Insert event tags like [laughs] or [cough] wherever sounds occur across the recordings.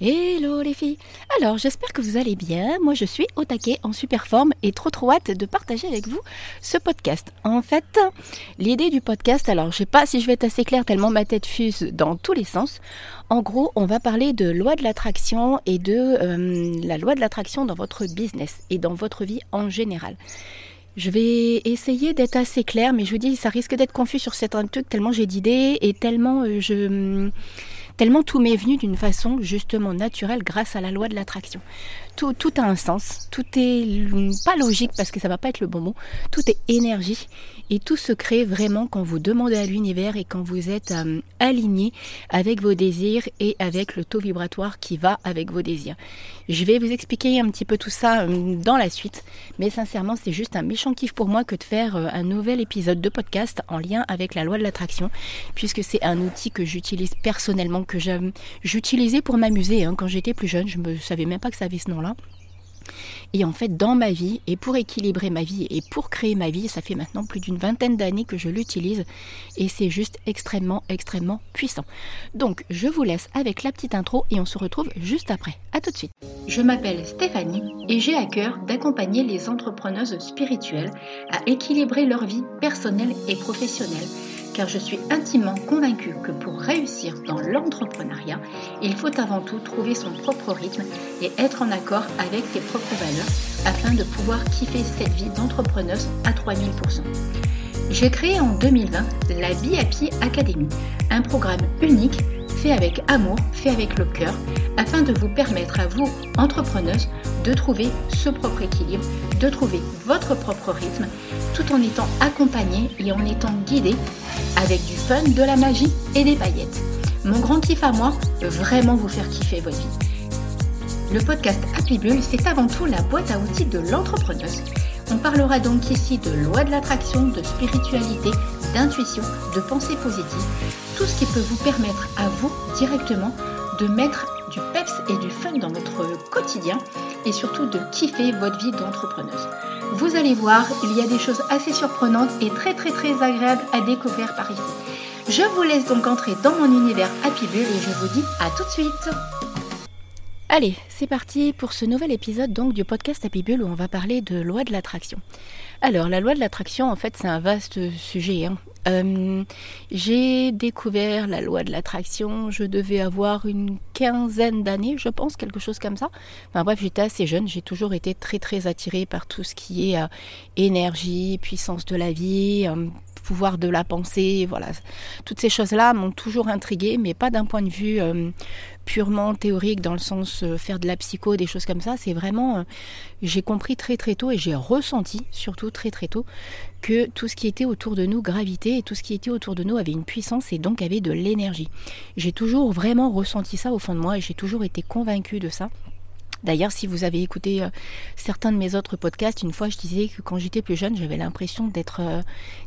Hello les filles Alors j'espère que vous allez bien, moi je suis au taquet, en super forme et trop trop hâte de partager avec vous ce podcast. En fait, l'idée du podcast, alors je sais pas si je vais être assez claire tellement ma tête fuse dans tous les sens. En gros, on va parler de loi de l'attraction et de euh, la loi de l'attraction dans votre business et dans votre vie en général. Je vais essayer d'être assez claire, mais je vous dis, ça risque d'être confus sur certains trucs tellement j'ai d'idées et tellement euh, je tellement tout m'est venu d'une façon justement naturelle grâce à la loi de l'attraction. Tout, a un sens, tout est pas logique parce que ça va pas être le bon mot, tout est énergie et tout se crée vraiment quand vous demandez à l'univers et quand vous êtes euh, aligné avec vos désirs et avec le taux vibratoire qui va avec vos désirs. Je vais vous expliquer un petit peu tout ça euh, dans la suite, mais sincèrement c'est juste un méchant kiff pour moi que de faire euh, un nouvel épisode de podcast en lien avec la loi de l'attraction, puisque c'est un outil que j'utilise personnellement, que j'utilisais pour m'amuser hein. quand j'étais plus jeune, je ne savais même pas que ça avait ce nom-là. Et en fait, dans ma vie, et pour équilibrer ma vie, et pour créer ma vie, ça fait maintenant plus d'une vingtaine d'années que je l'utilise, et c'est juste extrêmement, extrêmement puissant. Donc, je vous laisse avec la petite intro, et on se retrouve juste après. A tout de suite. Je m'appelle Stéphanie, et j'ai à cœur d'accompagner les entrepreneuses spirituelles à équilibrer leur vie personnelle et professionnelle car je suis intimement convaincue que pour réussir dans l'entrepreneuriat, il faut avant tout trouver son propre rythme et être en accord avec ses propres valeurs afin de pouvoir kiffer cette vie d'entrepreneuse à 3000%. J'ai créé en 2020 la BIP Academy, un programme unique fait avec amour, fait avec le cœur, afin de vous permettre à vous, entrepreneuses, de trouver ce propre équilibre, de trouver votre propre rythme, tout en étant accompagné et en étant guidé avec du fun, de la magie et des paillettes. Mon grand kiff à moi, vraiment vous faire kiffer votre vie. Le podcast Happy Bull, c'est avant tout la boîte à outils de l'entrepreneuse. On parlera donc ici de loi de l'attraction, de spiritualité, d'intuition, de pensée positive, tout ce qui peut vous permettre à vous directement de mettre du peps et du fun dans votre quotidien et surtout de kiffer votre vie d'entrepreneuse. Vous allez voir, il y a des choses assez surprenantes et très très très agréables à découvrir par ici. Je vous laisse donc entrer dans mon univers Happy Bull et je vous dis à tout de suite. Allez, c'est parti pour ce nouvel épisode donc du podcast Happy Bull où on va parler de loi de l'attraction. Alors la loi de l'attraction en fait c'est un vaste sujet. Hein. Euh, j'ai découvert la loi de l'attraction, je devais avoir une quinzaine d'années, je pense, quelque chose comme ça. Enfin bref, j'étais assez jeune, j'ai toujours été très très attirée par tout ce qui est euh, énergie, puissance de la vie, euh, pouvoir de la pensée, voilà. Toutes ces choses-là m'ont toujours intriguée, mais pas d'un point de vue purement théorique dans le sens faire de la psycho, des choses comme ça. C'est vraiment, j'ai compris très très tôt et j'ai ressenti surtout très très tôt que tout ce qui était autour de nous gravitait et tout ce qui était autour de nous avait une puissance et donc avait de l'énergie. J'ai toujours vraiment ressenti ça au fond de moi et j'ai toujours été convaincue de ça. D'ailleurs, si vous avez écouté euh, certains de mes autres podcasts, une fois je disais que quand j'étais plus jeune, j'avais l'impression d'être euh,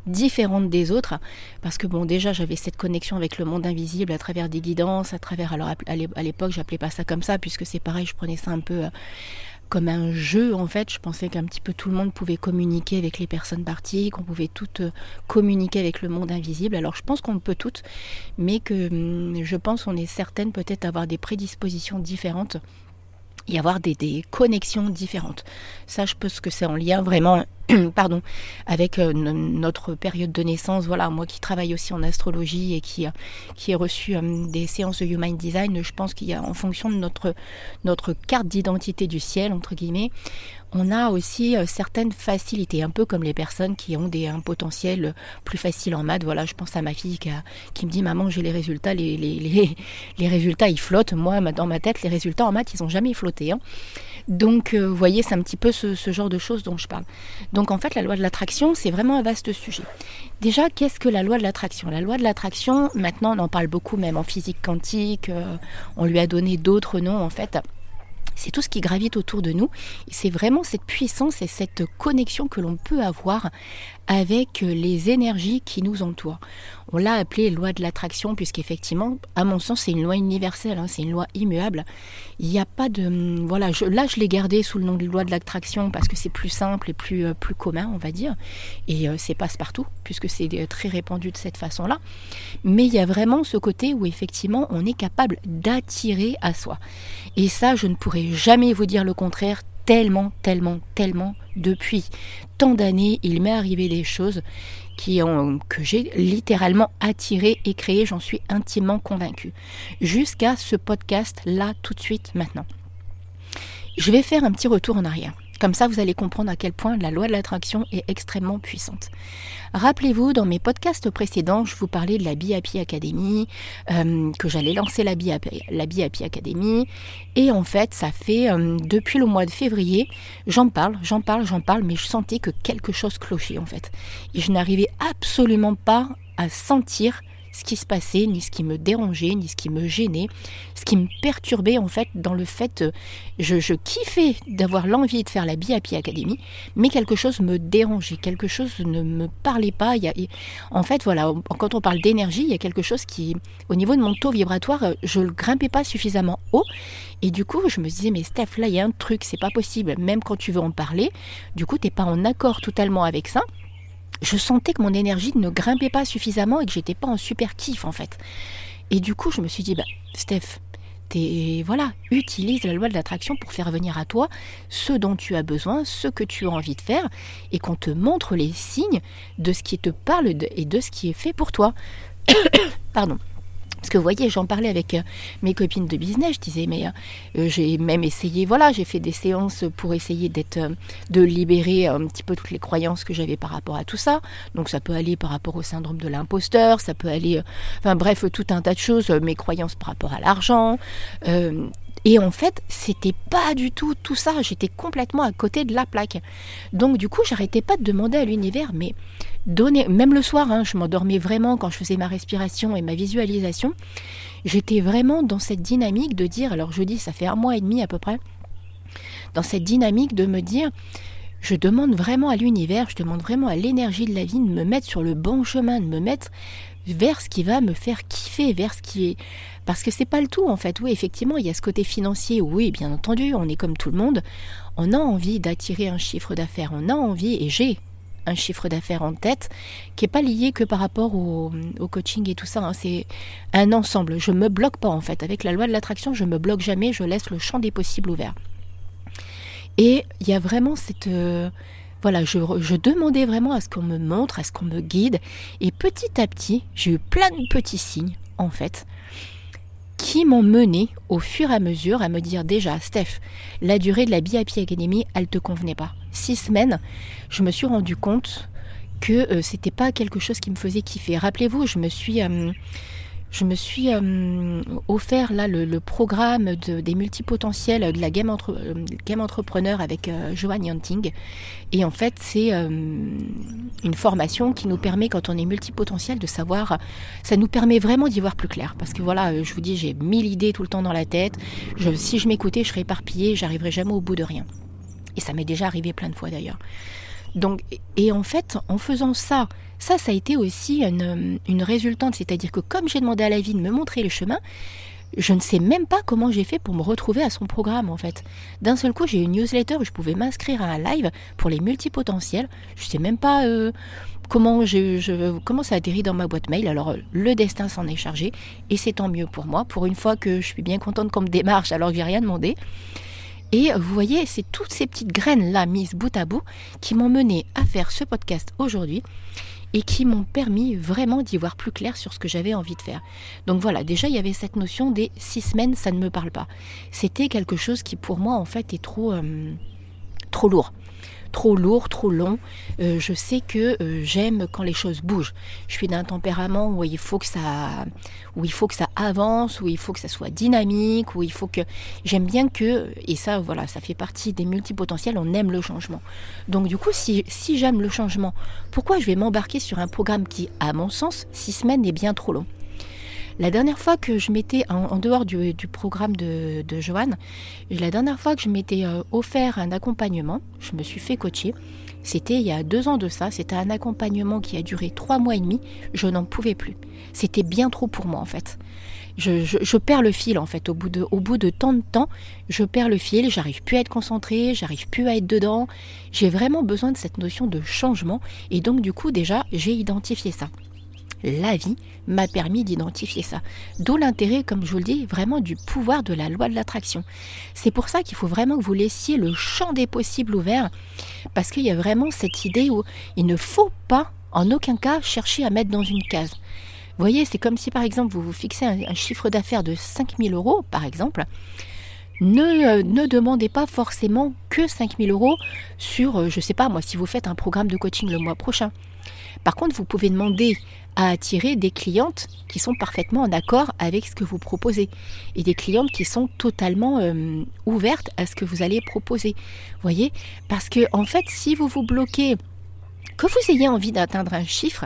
différente des autres, parce que bon, déjà j'avais cette connexion avec le monde invisible à travers des guidances, à travers, alors à l'époque j'appelais pas ça comme ça, puisque c'est pareil, je prenais ça un peu euh, comme un jeu en fait. Je pensais qu'un petit peu tout le monde pouvait communiquer avec les personnes parties, qu'on pouvait toutes communiquer avec le monde invisible. Alors je pense qu'on peut toutes, mais que hum, je pense qu'on est certaines peut-être avoir des prédispositions différentes y avoir des, des, connexions différentes. Ça, je pense que c'est en lien vraiment [clears throat] pardon, avec euh, notre période de naissance. Voilà, moi qui travaille aussi en astrologie et qui, qui ai reçu euh, des séances de Human Design, je pense qu'il y a en fonction de notre, notre carte d'identité du ciel, entre guillemets, on a aussi euh, certaines facilités, un peu comme les personnes qui ont des, un potentiel plus facile en maths. Voilà, je pense à ma fille qui, me dit Maman, j'ai les résultats, les, les, les, [laughs] résultats ils flottent. Moi, dans ma tête, les résultats en maths, ils n'ont jamais flotté. Hein. Donc, vous voyez, c'est un petit peu ce, ce, genre de choses dont je parle. Donc, en fait, la loi de l'attraction, c'est vraiment un vaste sujet. Déjà, qu'est-ce que la loi de l'attraction? La loi de l'attraction, maintenant, on en parle beaucoup, même en physique quantique. Euh, on lui a donné d'autres noms, en fait c'est tout ce qui gravite autour de nous. C'est vraiment cette puissance et cette connexion que l'on peut avoir avec les énergies qui nous entourent. On l'a appelée loi de l'attraction, puisqu'effectivement, à mon sens, c'est une loi universelle, hein, c'est une loi immuable. Il n'y a pas de. Hum, voilà, je, là, je l'ai gardée sous le nom de loi de l'attraction parce que c'est plus simple et plus, euh, plus commun, on va dire. Et euh, c'est passe-partout, puisque c'est euh, très répandu de cette façon-là. Mais il y a vraiment ce côté où, effectivement, on est capable d'attirer à soi. Et ça, je ne pourrais jamais vous dire le contraire tellement, tellement, tellement depuis tant d'années, il m'est arrivé des choses qui ont, que j'ai littéralement attiré et créé, j'en suis intimement convaincue. Jusqu'à ce podcast là tout de suite maintenant. Je vais faire un petit retour en arrière. Comme ça, vous allez comprendre à quel point la loi de l'attraction est extrêmement puissante. Rappelez-vous, dans mes podcasts précédents, je vous parlais de la BIAPI Academy, euh, que j'allais lancer la BIAPI, la Academy. Et en fait, ça fait euh, depuis le mois de février, j'en parle, j'en parle, j'en parle, mais je sentais que quelque chose clochait en fait. Et je n'arrivais absolument pas à sentir ce qui se passait, ni ce qui me dérangeait, ni ce qui me gênait, ce qui me perturbait en fait dans le fait, euh, je, je kiffais d'avoir l'envie de faire la BIAPI Academy, mais quelque chose me dérangeait, quelque chose ne me parlait pas. Il y a, en fait, voilà, quand on parle d'énergie, il y a quelque chose qui, au niveau de mon taux vibratoire, euh, je ne grimpais pas suffisamment haut. Et du coup, je me disais, mais Steph, là, il y a un truc, c'est pas possible. Même quand tu veux en parler, du coup, tu n'es pas en accord totalement avec ça je sentais que mon énergie ne grimpait pas suffisamment et que j'étais pas en super kiff en fait. Et du coup, je me suis dit, bah, Steph, es, voilà, utilise la loi de l'attraction pour faire venir à toi ce dont tu as besoin, ce que tu as envie de faire, et qu'on te montre les signes de ce qui te parle et de ce qui est fait pour toi. [coughs] Pardon. Parce que vous voyez, j'en parlais avec euh, mes copines de business, je disais, mais euh, j'ai même essayé, voilà, j'ai fait des séances pour essayer d'être, euh, de libérer un petit peu toutes les croyances que j'avais par rapport à tout ça. Donc ça peut aller par rapport au syndrome de l'imposteur, ça peut aller, enfin bref, tout un tas de choses, mes croyances par rapport à l'argent, et en fait, c'était pas du tout tout ça. J'étais complètement à côté de la plaque. Donc du coup, j'arrêtais pas de demander à l'univers, mais donnez, même le soir, hein, je m'endormais vraiment quand je faisais ma respiration et ma visualisation. J'étais vraiment dans cette dynamique de dire, alors je dis, ça fait un mois et demi à peu près, dans cette dynamique de me dire, je demande vraiment à l'univers, je demande vraiment à l'énergie de la vie de me mettre sur le bon chemin, de me mettre vers ce qui va me faire kiffer, vers ce qui est parce que c'est pas le tout en fait. Oui, effectivement, il y a ce côté financier. Oui, bien entendu, on est comme tout le monde. On a envie d'attirer un chiffre d'affaires. On a envie, et j'ai un chiffre d'affaires en tête qui est pas lié que par rapport au, coaching et tout ça. Hein. C'est un ensemble. Je me bloque pas en fait. Avec la loi de l'attraction, je me bloque jamais. Je laisse le champ des possibles ouvert. Et il y a vraiment cette euh, voilà, je, demandais vraiment à ce qu'on me montre, à ce qu'on me guide. Et petit à petit, j'ai eu plein de petits signes, en fait, qui m'ont mené au fur et à mesure à me dire déjà, Steph, la durée de la BIP Academy, elle te convenait pas. Six semaines, je me suis rendu compte que euh, c'était pas quelque chose qui me faisait kiffer. Rappelez-vous, je me suis euh, je me suis euh, offert là le, programme des multipotentiels de la Game, entre, game Entrepreneur avec Joanne Yanting. Et en fait, c'est une formation qui nous permet, quand on est multipotentiel, de savoir. Ça nous permet vraiment d'y voir plus clair. Parce que voilà, je vous dis, j'ai mille idées tout le temps dans la tête. si je m'écoutais, je serais éparpillée, j'arriverais jamais au bout de rien. Et ça m'est déjà arrivé plein de fois d'ailleurs. Donc, et en fait, en faisant ça, ça, ça a été aussi une, résultante. C'est-à-dire que comme j'ai demandé à la vie de me montrer le chemin, je ne sais même pas comment j'ai fait pour me retrouver à son programme en fait. D'un seul coup, j'ai une newsletter où je pouvais m'inscrire à un live pour les multipotentiels. Je ne sais même pas euh, comment, je, comment ça atterrit dans ma boîte mail. Alors le destin s'en est chargé et c'est tant mieux pour moi. Pour une fois que je suis bien contente qu'on me démarche alors que j'ai rien demandé. Et vous voyez, c'est toutes ces petites graines-là mises bout à bout qui m'ont mené à faire ce podcast aujourd'hui et qui m'ont permis vraiment d'y voir plus clair sur ce que j'avais envie de faire. Donc voilà, déjà il y avait cette notion des six semaines, ça ne me parle pas. C'était quelque chose qui pour moi en fait est trop, euh, trop lourd trop lourd, trop long. Euh, je sais que euh, j'aime quand les choses bougent. Je suis d'un tempérament où il faut que ça, où il faut que ça avance, où il faut que ça soit dynamique, où il faut que j'aime bien que et ça voilà, ça fait partie des multipotentiels. On aime le changement. Donc du coup, si, si j'aime le changement, pourquoi je vais m'embarquer sur un programme qui, à mon sens, six semaines est bien trop long? La dernière fois que je m'étais, en, dehors du, programme de, Joanne, la dernière fois que je m'étais euh, offert un accompagnement, je me suis fait coacher, C'était il y a deux ans de ça, c'était un accompagnement qui a duré trois mois et demi, je n'en pouvais plus. C'était bien trop pour moi en fait. Je, perds le fil en fait. Au bout, de, au bout de tant de temps, je perds le fil, j'arrive plus à être concentrée, j'arrive plus à être dedans. J'ai vraiment besoin de cette notion de changement. Et donc du coup déjà j'ai identifié ça la vie m'a permis d'identifier ça. D'où l'intérêt, comme je vous le dis, vraiment du pouvoir de la loi de l'attraction. C'est pour ça qu'il faut vraiment que vous laissiez le champ des possibles ouvert, parce qu'il y a vraiment cette idée où il ne faut pas, en aucun cas, chercher à mettre dans une case. Vous voyez, c'est comme si par exemple vous vous fixez un, chiffre d'affaires de 5000 euros, par exemple. Ne, euh, ne, demandez pas forcément que 5000 euros sur, euh, je ne sais pas moi, si vous faites un programme de coaching le mois prochain. Par contre, vous pouvez demander à attirer des clientes qui sont parfaitement en accord avec ce que vous proposez et des clientes qui sont totalement euh, ouvertes à ce que vous allez proposer. Voyez? Parce que en fait, si vous vous bloquez, que vous ayez envie d'atteindre un chiffre,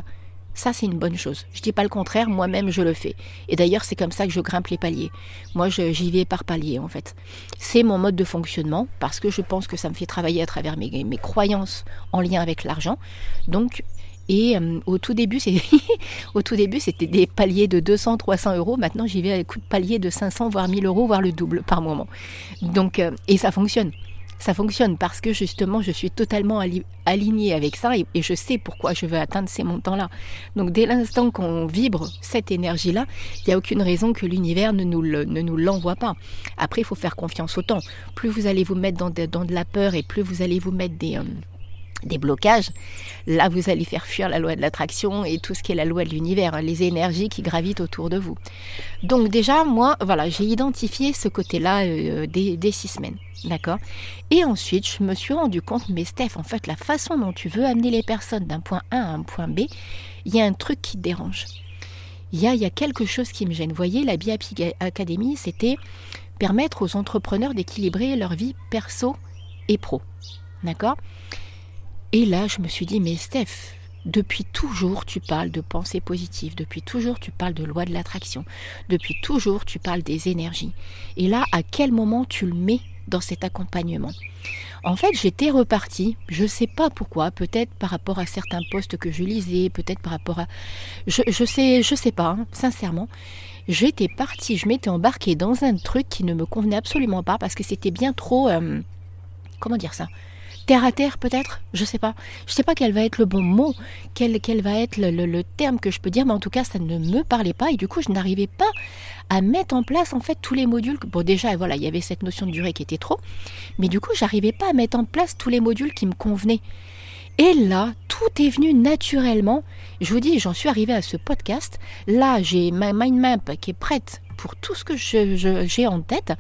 ça c'est une bonne chose. Je dis pas le contraire, moi-même je le fais. Et d'ailleurs, c'est comme ça que je grimpe les paliers. Moi, j'y vais par palier en fait. C'est mon mode de fonctionnement parce que je pense que ça me fait travailler à travers mes, mes croyances en lien avec l'argent. Donc, et euh, au tout début, [laughs] au tout début, c'était des paliers de 200, 300 euros. Maintenant, j'y vais avec coup de palier de 500, voire 1000 euros, voire le double par moment. Donc, euh, et ça fonctionne. Ça fonctionne parce que justement, je suis totalement alignée avec ça et, je sais pourquoi je veux atteindre ces montants-là. Donc, dès l'instant qu'on vibre cette énergie-là, il n'y a aucune raison que l'univers ne nous, l'envoie pas. Après, il faut faire confiance au temps. Plus vous allez vous mettre dans de, dans de la peur et plus vous allez vous mettre des, euh, des blocages, là vous allez faire fuir la loi de l'attraction et tout ce qui est la loi de l'univers, hein, les énergies qui gravitent autour de vous. Donc déjà, moi, voilà, j'ai identifié ce côté-là euh, des, six semaines, d'accord? Et ensuite, je me suis rendu compte, mais Steph, en fait, la façon dont tu veux amener les personnes d'un point A à un point B, il y a un truc qui te dérange. Il y a, y a quelque chose qui me gêne. Vous voyez, la BIAP Academy, c'était permettre aux entrepreneurs d'équilibrer leur vie perso et pro. D'accord? Et là, je me suis dit, mais Steph, depuis toujours, tu parles de pensée positive, depuis toujours, tu parles de loi de l'attraction, depuis toujours, tu parles des énergies. Et là, à quel moment tu le mets dans cet accompagnement? En fait, j'étais repartie, je ne sais pas pourquoi, peut-être par rapport à certains postes que je lisais, peut-être par rapport à... Je, je sais, je sais pas, hein, sincèrement. J'étais partie, je m'étais embarquée dans un truc qui ne me convenait absolument pas parce que c'était bien trop... Euh, comment dire ça? Terre à terre peut-être, je sais pas. Je sais pas quel va être le bon mot, quel, quel va être le, terme que je peux dire, mais en tout cas ça ne me parlait pas et du coup je n'arrivais pas à mettre en place en fait tous les modules. Bon déjà voilà, il y avait cette notion de durée qui était trop, mais du coup j'arrivais pas à mettre en place tous les modules qui me convenaient. Et là, tout est venu naturellement. Je vous dis, j'en suis arrivée à ce podcast. Là, j'ai ma mind map qui est prête pour tout ce que j'ai en tête.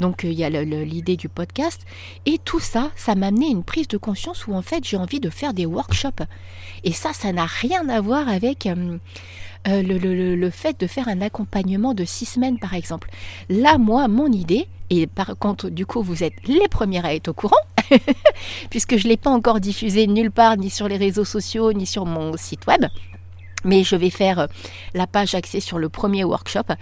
Donc euh, il y a l'idée du podcast. Et tout ça, ça m'a amené une prise de conscience où en fait j'ai envie de faire des workshops. Et ça, ça n'a rien à voir avec euh, euh, le, fait de faire un accompagnement de six semaines par exemple. Là, moi, mon idée, et par contre, du coup, vous êtes les premières à être au courant, [laughs] puisque je ne l'ai pas encore diffusé nulle part, ni sur les réseaux sociaux, ni sur mon site web. Mais je vais faire la page axée sur le premier workshop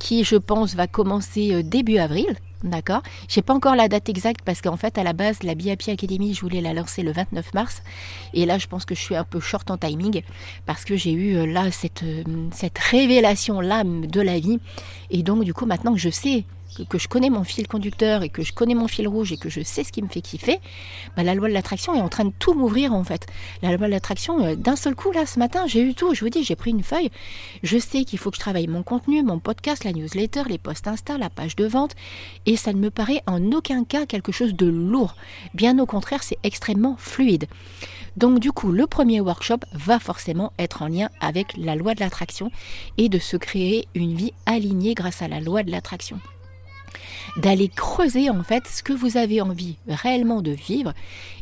qui, je pense, va commencer début avril. D'accord J'ai pas encore la date exacte parce qu'en fait, à la base, la BIAPI Academy, je voulais la lancer le 29 mars. Et là, je pense que je suis un peu short en timing parce que j'ai eu euh, là cette, euh, cette révélation-là de la vie. Et donc, du coup, maintenant que je sais que, je connais mon fil conducteur et que je connais mon fil rouge et que je sais ce qui me fait kiffer, bah, la loi de l'attraction est en train de tout m'ouvrir en fait. La loi de l'attraction, euh, d'un seul coup, là, ce matin, j'ai eu tout. Je vous dis, j'ai pris une feuille. Je sais qu'il faut que je travaille mon contenu, mon podcast, la newsletter, les posts Insta, la page de vente. Et ça ne me paraît en aucun cas quelque chose de lourd. Bien au contraire, c'est extrêmement fluide. Donc du coup, le premier workshop va forcément être en lien avec la loi de l'attraction et de se créer une vie alignée grâce à la loi de l'attraction d'aller creuser en fait ce que vous avez envie réellement de vivre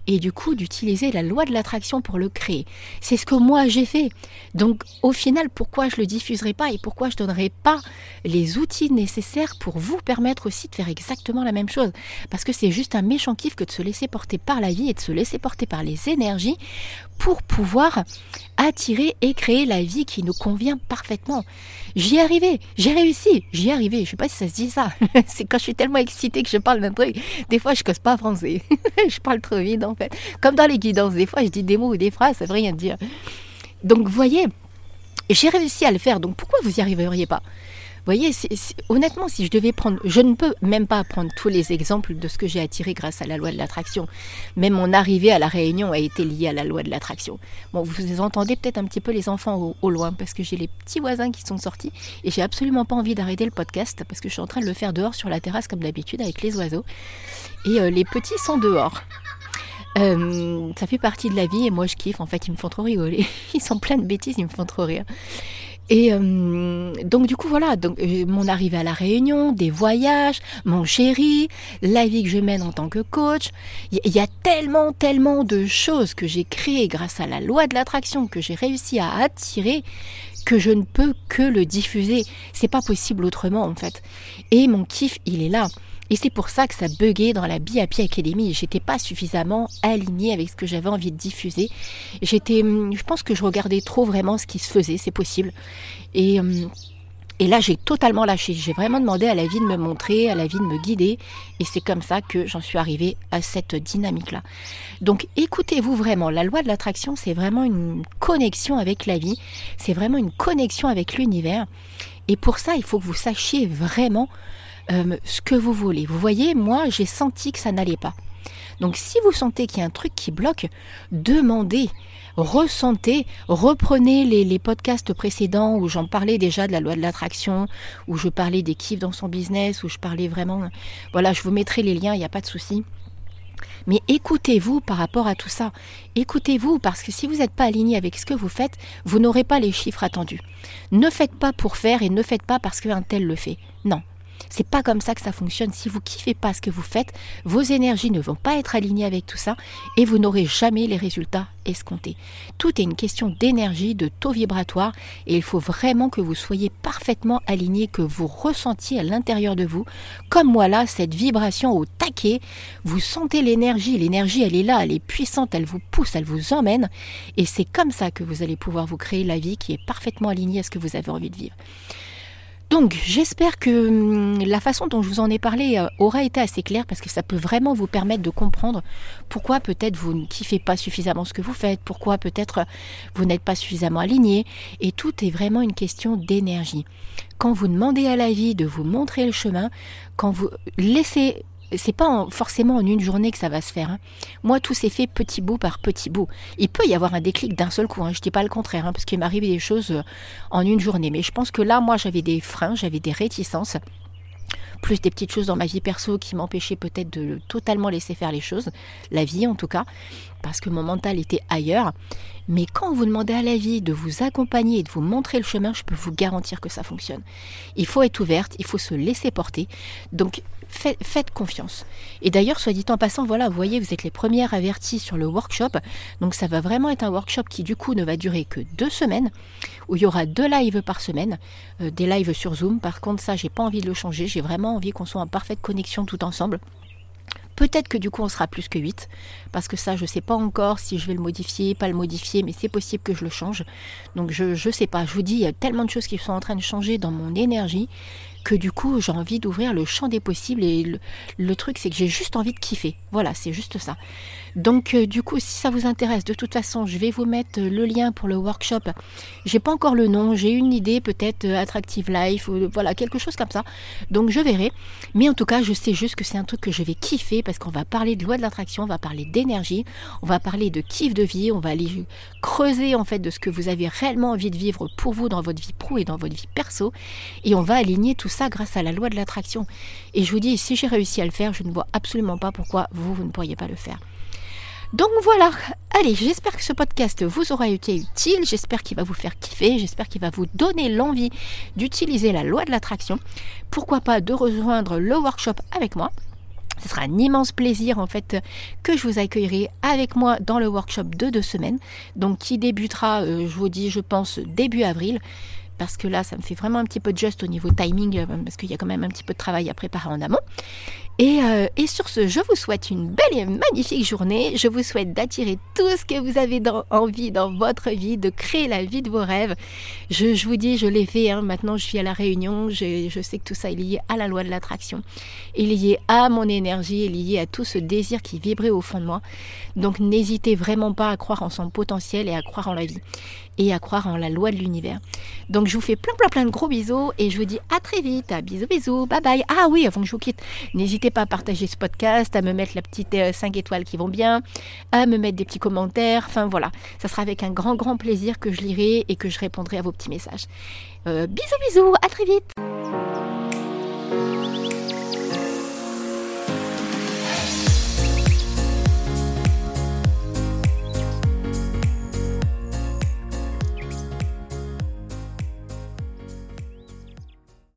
et du coup d'utiliser la loi de l'attraction pour le créer. C'est ce que moi j'ai fait. Donc au final, pourquoi je le diffuserai pas et pourquoi je donnerai pas les outils nécessaires pour vous permettre aussi de faire exactement la même chose? Parce que c'est juste un méchant kiff que de se laisser porter par la vie et de se laisser porter par les énergies pour pouvoir attirer et créer la vie qui nous convient parfaitement. J'y ai arrivé, j'ai réussi, j'y ai arrivé. Je sais pas si ça se dit ça. [laughs] c'est quand je suis tellement excitée que je parle d'un truc. Des fois, je cause pas français. [laughs] je parle trop vite, en fait. Comme dans les guidances, des fois, je dis des mots ou des phrases, ça veut rien dire. Donc, voyez, j'ai réussi à le faire. Donc, pourquoi vous n'y arriveriez pas? Voyez, honnêtement, si je devais prendre, je ne peux même pas prendre tous les exemples de ce que j'ai attiré grâce à la loi de l'attraction. Même mon arrivée à la Réunion a été liée à la loi de l'attraction. Bon, vous entendez peut-être un petit peu les enfants au, loin parce que j'ai les petits voisins qui sont sortis et j'ai absolument pas envie d'arrêter le podcast parce que je suis en train de le faire dehors sur la terrasse comme d'habitude avec les oiseaux et euh, les petits sont dehors. Euh, ça fait partie de la vie et moi je kiffe. En fait, ils me font trop rigoler. [laughs] Ils sont pleins de bêtises, ils me font trop rire. Et euh, donc du coup voilà, donc, euh, mon arrivée à la Réunion, des voyages, mon chéri, la vie que je mène en tant que coach, il y, a tellement tellement de choses que j'ai créées grâce à la loi de l'attraction que j'ai réussi à attirer que je ne peux que le diffuser. C'est pas possible autrement en fait. Et mon kiff, il est là. Et c'est pour ça que ça buguait dans la Happy Academy. J'étais pas suffisamment alignée avec ce que j'avais envie de diffuser. J'étais, hum, je pense que je regardais trop vraiment ce qui se faisait, c'est possible. Et, hum, et là, j'ai totalement lâché. J'ai vraiment demandé à la vie de me montrer, à la vie de me guider. Et c'est comme ça que j'en suis arrivée à cette dynamique-là. Donc, écoutez-vous vraiment. La loi de l'attraction, c'est vraiment une connexion avec la vie. C'est vraiment une connexion avec l'univers. Et pour ça, il faut que vous sachiez vraiment euh, ce que vous voulez. Vous voyez, moi, j'ai senti que ça n'allait pas. Donc si vous sentez qu'il y a un truc qui bloque, demandez, ressentez, reprenez les, podcasts précédents où j'en parlais déjà de la loi de l'attraction, où je parlais des kiffs dans son business, où je parlais vraiment... Voilà, je vous mettrai les liens, il n'y a pas de souci. Mais écoutez-vous par rapport à tout ça. Écoutez-vous parce que si vous n'êtes pas aligné avec ce que vous faites, vous n'aurez pas les chiffres attendus. Ne faites pas pour faire et ne faites pas parce qu'un tel le fait. Non. C'est pas comme ça que ça fonctionne. Si vous kiffez pas ce que vous faites, vos énergies ne vont pas être alignées avec tout ça et vous n'aurez jamais les résultats escomptés. Tout est une question d'énergie, de taux vibratoire et il faut vraiment que vous soyez parfaitement aligné, que vous ressentiez à l'intérieur de vous, comme moi là, cette vibration au taquet. Vous sentez l'énergie, l'énergie elle est là, elle est puissante, elle vous pousse, elle vous emmène et c'est comme ça que vous allez pouvoir vous créer la vie qui est parfaitement alignée à ce que vous avez envie de vivre. Donc j'espère que hum, la façon dont je vous en ai parlé euh, aura été assez claire parce que ça peut vraiment vous permettre de comprendre pourquoi peut-être vous ne kiffez pas suffisamment ce que vous faites, pourquoi peut-être euh, vous n'êtes pas suffisamment aligné et tout est vraiment une question d'énergie. Quand vous demandez à la vie de vous montrer le chemin, quand vous laissez c'est pas forcément en une journée que ça va se faire. Hein. Moi, tout s'est fait petit bout par petit bout. Il peut y avoir un déclic d'un seul coup. Hein. Je dis pas le contraire, hein, parce qu'il m'arrive des choses euh, en une journée. Mais je pense que là, moi, j'avais des freins, j'avais des réticences plus des petites choses dans ma vie perso qui m'empêchaient peut-être de totalement laisser faire les choses, la vie en tout cas, parce que mon mental était ailleurs. Mais quand vous demandez à la vie de vous accompagner et de vous montrer le chemin, je peux vous garantir que ça fonctionne. Il faut être ouverte, il faut se laisser porter. Donc faites, confiance. Et d'ailleurs, soit dit en passant, voilà, vous voyez, vous êtes les premières averties sur le workshop. Donc ça va vraiment être un workshop qui du coup ne va durer que deux semaines, où il y aura deux lives par semaine, euh, des lives sur Zoom. Par contre, ça, j'ai pas envie de le changer. J'ai vraiment envie qu'on soit en parfaite connexion tout ensemble. Peut-être que du coup on sera plus que 8, parce que ça je ne sais pas encore si je vais le modifier, pas le modifier, mais c'est possible que je le change. Donc je ne sais pas, je vous dis, il y a tellement de choses qui sont en train de changer dans mon énergie que du coup j'ai envie d'ouvrir le champ des possibles et le, truc c'est que j'ai juste envie de kiffer. Voilà, c'est juste ça. Donc euh, du coup si ça vous intéresse, de toute façon je vais vous mettre le lien pour le workshop. J'ai pas encore le nom, j'ai une idée peut-être euh, Attractive Life ou voilà quelque chose comme ça. Donc je verrai. Mais en tout cas je sais juste que c'est un truc que je vais kiffer parce qu'on va parler de loi de l'attraction, on va parler d'énergie, on va parler de kiff de vie, on va aller creuser en fait de ce que vous avez réellement envie de vivre pour vous dans votre vie pro et dans votre vie perso et on va aligner tout ça grâce à la loi de l'attraction. Et je vous dis, si j'ai réussi à le faire, je ne vois absolument pas pourquoi vous, vous ne pourriez pas le faire. Donc voilà, allez, j'espère que ce podcast vous aura été utile, j'espère qu'il va vous faire kiffer, j'espère qu'il va vous donner l'envie d'utiliser la loi de l'attraction. Pourquoi pas de rejoindre le workshop avec moi. Ce sera un immense plaisir en fait que je vous accueillerai avec moi dans le workshop de deux semaines, donc qui débutera, euh, je vous dis, je pense début avril. Parce que là, ça me fait vraiment un petit peu de juste au niveau timing, euh, parce qu'il y a quand même un petit peu de travail à préparer en amont. Et, et, sur ce, je vous souhaite une belle et magnifique journée. Je vous souhaite d'attirer tout ce que vous avez envie dans votre vie, de créer la vie de vos rêves. Je, vous dis, je l'ai fait. Hein. Maintenant, je suis à la Réunion. Je, je, sais que tout ça est lié à la loi de l'attraction, est lié à mon énergie, est lié à tout ce désir qui vibrait au fond de moi. Donc, n'hésitez vraiment pas à croire en son potentiel et à croire en la vie et à croire en la loi de l'univers. Donc je vous fais plein plein plein de gros bisous et je vous dis à très vite. Bisous bisous. Bye bye. Ah oui, avant que je vous quitte, n'hésitez pas à partager ce podcast, à me mettre la petite 5 euh, étoiles qui vont bien, à me mettre des petits commentaires. Enfin voilà, ça sera avec un grand grand plaisir que je lirai et que je répondrai à vos petits messages. Euh, bisous bisous, à très vite.